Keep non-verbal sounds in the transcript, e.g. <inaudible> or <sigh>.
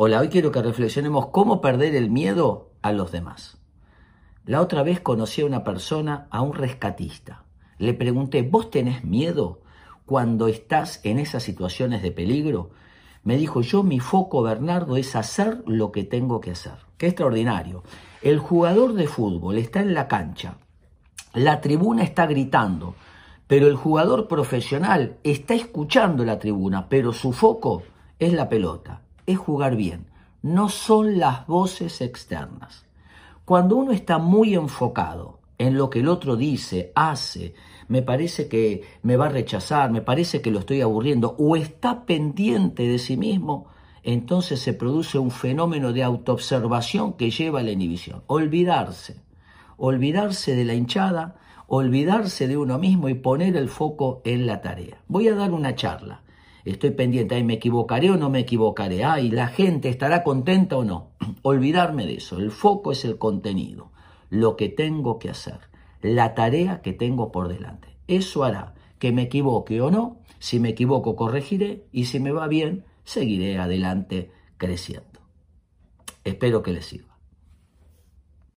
Hola, hoy quiero que reflexionemos cómo perder el miedo a los demás. La otra vez conocí a una persona, a un rescatista. Le pregunté, ¿vos tenés miedo cuando estás en esas situaciones de peligro? Me dijo, yo mi foco, Bernardo, es hacer lo que tengo que hacer. Qué extraordinario. El jugador de fútbol está en la cancha, la tribuna está gritando, pero el jugador profesional está escuchando la tribuna, pero su foco es la pelota es jugar bien, no son las voces externas. Cuando uno está muy enfocado en lo que el otro dice, hace, me parece que me va a rechazar, me parece que lo estoy aburriendo, o está pendiente de sí mismo, entonces se produce un fenómeno de autoobservación que lleva a la inhibición. Olvidarse, olvidarse de la hinchada, olvidarse de uno mismo y poner el foco en la tarea. Voy a dar una charla estoy pendiente, ay, me equivocaré o no me equivocaré, ay, la gente estará contenta o no. <clears throat> Olvidarme de eso, el foco es el contenido, lo que tengo que hacer, la tarea que tengo por delante. Eso hará que me equivoque o no, si me equivoco corregiré y si me va bien, seguiré adelante creciendo. Espero que les sirva.